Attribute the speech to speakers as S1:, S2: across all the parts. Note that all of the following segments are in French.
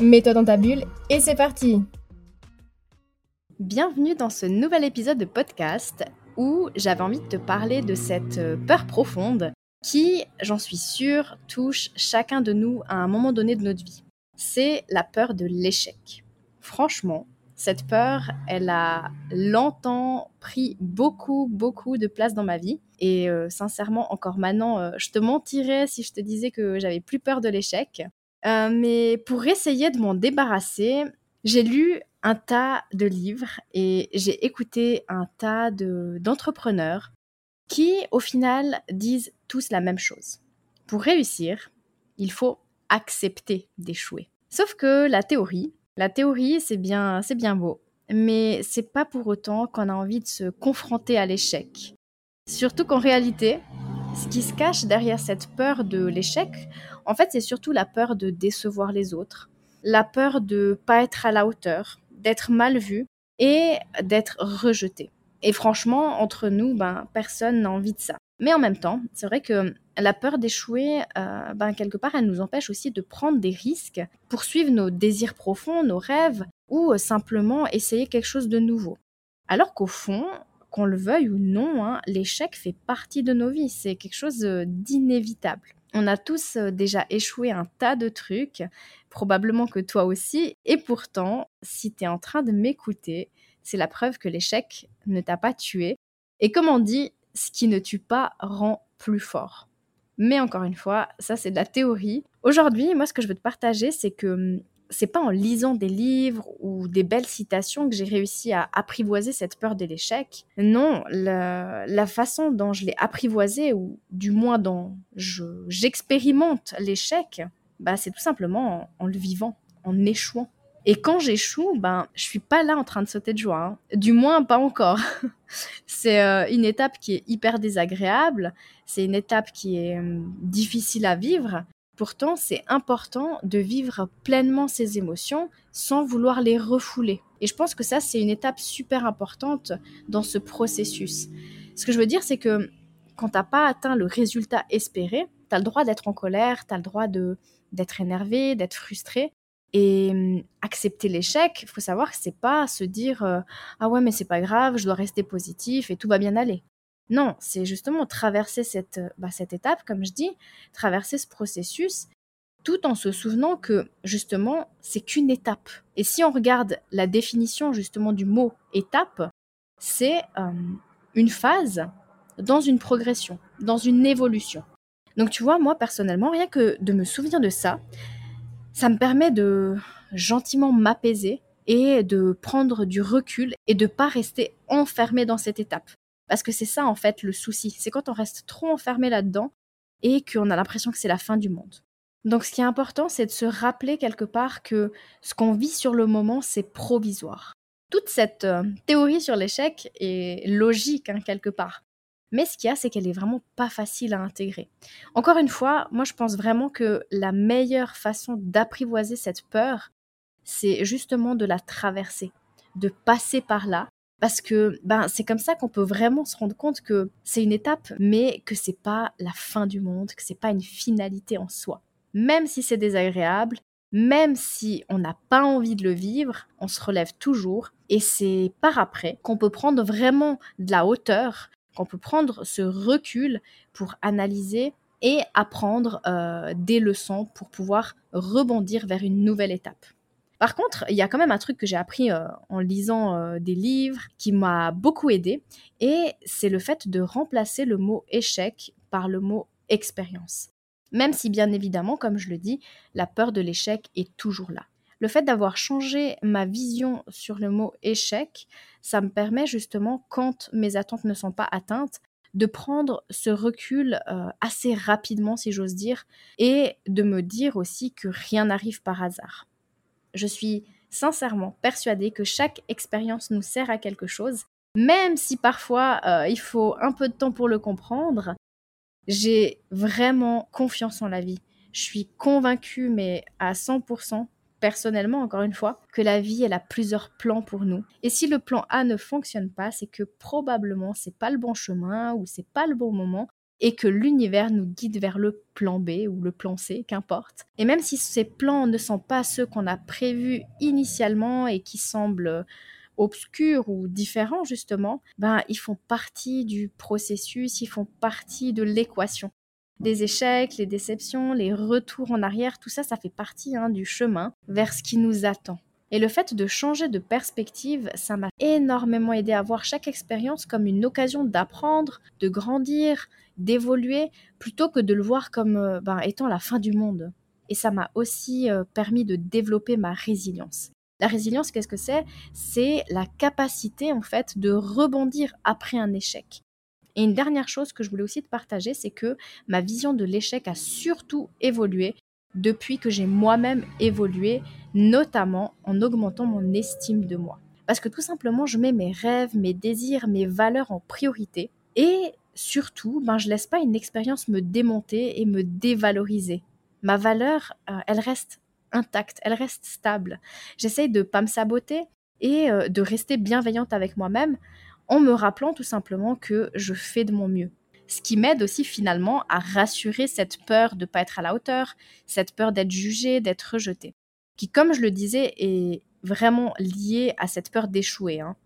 S1: Mets-toi dans ta bulle et c'est parti Bienvenue dans ce nouvel épisode de podcast où j'avais envie de te parler de cette euh, peur profonde qui, j'en suis sûre, touche chacun de nous à un moment donné de notre vie. C'est la peur de l'échec. Franchement, cette peur, elle a longtemps pris beaucoup, beaucoup de place dans ma vie. Et euh, sincèrement, encore maintenant, euh, je te mentirais si je te disais que j'avais plus peur de l'échec. Mais pour essayer de m'en débarrasser, j'ai lu un tas de livres et j'ai écouté un tas d'entrepreneurs qui, au final, disent tous la même chose. Pour réussir, il faut accepter d'échouer. Sauf que la théorie, la théorie, c'est bien, c'est bien beau, mais c'est pas pour autant qu'on a envie de se confronter à l'échec. Surtout qu'en réalité, ce qui se cache derrière cette peur de l'échec, en fait, c'est surtout la peur de décevoir les autres, la peur de pas être à la hauteur, d'être mal vu et d'être rejeté. Et franchement, entre nous, ben, personne n'a envie de ça. Mais en même temps, c'est vrai que la peur d'échouer, euh, ben, quelque part, elle nous empêche aussi de prendre des risques, poursuivre nos désirs profonds, nos rêves, ou simplement essayer quelque chose de nouveau. Alors qu'au fond, qu'on le veuille ou non, hein, l'échec fait partie de nos vies, c'est quelque chose euh, d'inévitable. On a tous euh, déjà échoué un tas de trucs, probablement que toi aussi, et pourtant, si tu es en train de m'écouter, c'est la preuve que l'échec ne t'a pas tué. Et comme on dit, ce qui ne tue pas rend plus fort. Mais encore une fois, ça c'est de la théorie. Aujourd'hui, moi ce que je veux te partager, c'est que hum, c'est pas en lisant des livres ou des belles citations que j'ai réussi à apprivoiser cette peur de l'échec. Non, la, façon dont je l'ai apprivoisée, ou du moins dont j'expérimente l'échec, bah, c'est tout simplement en, le vivant, en échouant. Et quand j'échoue, ben, je suis pas là en train de sauter de joie. Hein. Du moins, pas encore. c'est euh, une étape qui est hyper désagréable. C'est une étape qui est hum, difficile à vivre. Pourtant, c'est important de vivre pleinement ses émotions sans vouloir les refouler. Et je pense que ça, c'est une étape super importante dans ce processus. Ce que je veux dire, c'est que quand tu n'as pas atteint le résultat espéré, tu as le droit d'être en colère, tu as le droit d'être énervé, d'être frustré. Et hum, accepter l'échec, il faut savoir que c'est pas se dire euh, ah ouais mais c'est pas grave, je dois rester positif et tout va bien aller. Non, c'est justement traverser cette, bah, cette étape, comme je dis, traverser ce processus, tout en se souvenant que justement, c'est qu'une étape. Et si on regarde la définition justement du mot étape, c'est euh, une phase dans une progression, dans une évolution. Donc tu vois, moi personnellement, rien que de me souvenir de ça, ça me permet de gentiment m'apaiser et de prendre du recul et de pas rester enfermé dans cette étape. Parce que c'est ça, en fait, le souci. C'est quand on reste trop enfermé là-dedans et qu'on a l'impression que c'est la fin du monde. Donc, ce qui est important, c'est de se rappeler quelque part que ce qu'on vit sur le moment, c'est provisoire. Toute cette euh, théorie sur l'échec est logique, hein, quelque part. Mais ce qu'il y a, c'est qu'elle est vraiment pas facile à intégrer. Encore une fois, moi, je pense vraiment que la meilleure façon d'apprivoiser cette peur, c'est justement de la traverser, de passer par là parce que ben c'est comme ça qu'on peut vraiment se rendre compte que c'est une étape mais que c'est pas la fin du monde, que c'est pas une finalité en soi. Même si c'est désagréable, même si on n'a pas envie de le vivre, on se relève toujours et c'est par après qu'on peut prendre vraiment de la hauteur, qu'on peut prendre ce recul pour analyser et apprendre euh, des leçons pour pouvoir rebondir vers une nouvelle étape. Par contre, il y a quand même un truc que j'ai appris euh, en lisant euh, des livres qui m'a beaucoup aidé, et c'est le fait de remplacer le mot échec par le mot expérience. Même si bien évidemment, comme je le dis, la peur de l'échec est toujours là. Le fait d'avoir changé ma vision sur le mot échec, ça me permet justement, quand mes attentes ne sont pas atteintes, de prendre ce recul euh, assez rapidement, si j'ose dire, et de me dire aussi que rien n'arrive par hasard. Je suis sincèrement persuadée que chaque expérience nous sert à quelque chose, même si parfois euh, il faut un peu de temps pour le comprendre. J'ai vraiment confiance en la vie. Je suis convaincue, mais à 100%, personnellement, encore une fois, que la vie, elle a plusieurs plans pour nous. Et si le plan A ne fonctionne pas, c'est que probablement c'est pas le bon chemin ou c'est pas le bon moment et que l'univers nous guide vers le plan B ou le plan C, qu'importe. Et même si ces plans ne sont pas ceux qu'on a prévus initialement et qui semblent obscurs ou différents justement, ben ils font partie du processus, ils font partie de l'équation. Des échecs, les déceptions, les retours en arrière, tout ça, ça fait partie hein, du chemin vers ce qui nous attend. Et le fait de changer de perspective, ça m'a énormément aidé à voir chaque expérience comme une occasion d'apprendre, de grandir, d'évoluer, plutôt que de le voir comme euh, ben, étant la fin du monde. Et ça m'a aussi euh, permis de développer ma résilience. La résilience, qu'est-ce que c'est? C'est la capacité en fait de rebondir après un échec. Et une dernière chose que je voulais aussi te partager, c'est que ma vision de l'échec a surtout évolué depuis que j'ai moi-même évolué, notamment en augmentant mon estime de moi. Parce que tout simplement, je mets mes rêves, mes désirs, mes valeurs en priorité. Et surtout, ben, je laisse pas une expérience me démonter et me dévaloriser. Ma valeur, euh, elle reste intacte, elle reste stable. J'essaye de pas me saboter et euh, de rester bienveillante avec moi-même en me rappelant tout simplement que je fais de mon mieux. Ce qui m'aide aussi finalement à rassurer cette peur de ne pas être à la hauteur, cette peur d'être jugée, d'être rejetée, qui, comme je le disais, est vraiment liée à cette peur d'échouer. Hein.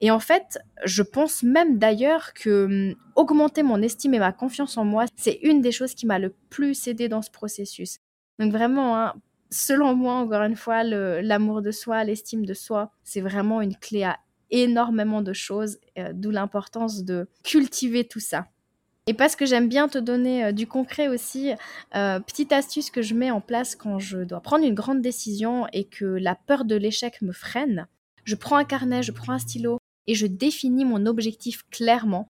S1: Et en fait, je pense même d'ailleurs que hum, augmenter mon estime et ma confiance en moi, c'est une des choses qui m'a le plus aidé dans ce processus. Donc vraiment, hein, selon moi, encore une fois, l'amour de soi, l'estime de soi, c'est vraiment une clé à énormément de choses, euh, d'où l'importance de cultiver tout ça. Et parce que j'aime bien te donner euh, du concret aussi, euh, petite astuce que je mets en place quand je dois prendre une grande décision et que la peur de l'échec me freine, je prends un carnet, je prends un stylo et je définis mon objectif clairement,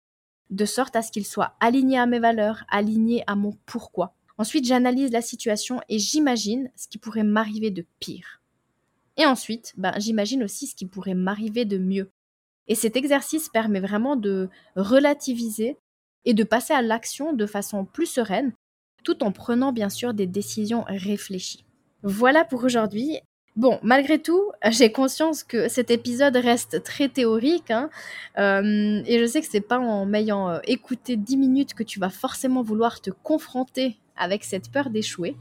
S1: de sorte à ce qu'il soit aligné à mes valeurs, aligné à mon pourquoi. Ensuite, j'analyse la situation et j'imagine ce qui pourrait m'arriver de pire. Et ensuite, ben, j'imagine aussi ce qui pourrait m'arriver de mieux. Et cet exercice permet vraiment de relativiser et de passer à l'action de façon plus sereine, tout en prenant bien sûr des décisions réfléchies. Voilà pour aujourd'hui. Bon, malgré tout, j'ai conscience que cet épisode reste très théorique, hein, euh, et je sais que c'est pas en m'ayant euh, écouté 10 minutes que tu vas forcément vouloir te confronter avec cette peur d'échouer.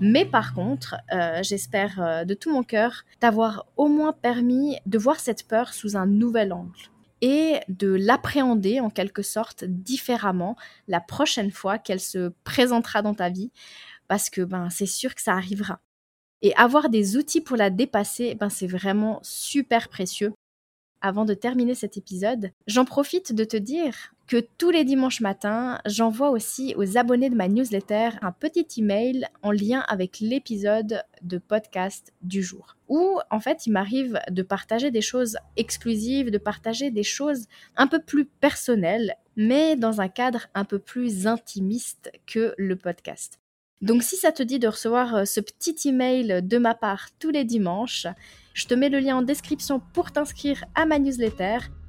S1: Mais par contre, euh, j'espère de tout mon cœur t'avoir au moins permis de voir cette peur sous un nouvel angle et de l'appréhender en quelque sorte différemment la prochaine fois qu'elle se présentera dans ta vie parce que ben c'est sûr que ça arrivera. Et avoir des outils pour la dépasser, ben c'est vraiment super précieux. Avant de terminer cet épisode, j'en profite de te dire que tous les dimanches matins, j'envoie aussi aux abonnés de ma newsletter un petit email en lien avec l'épisode de podcast du jour. Où en fait, il m'arrive de partager des choses exclusives, de partager des choses un peu plus personnelles, mais dans un cadre un peu plus intimiste que le podcast. Donc si ça te dit de recevoir euh, ce petit email de ma part tous les dimanches, je te mets le lien en description pour t'inscrire à ma newsletter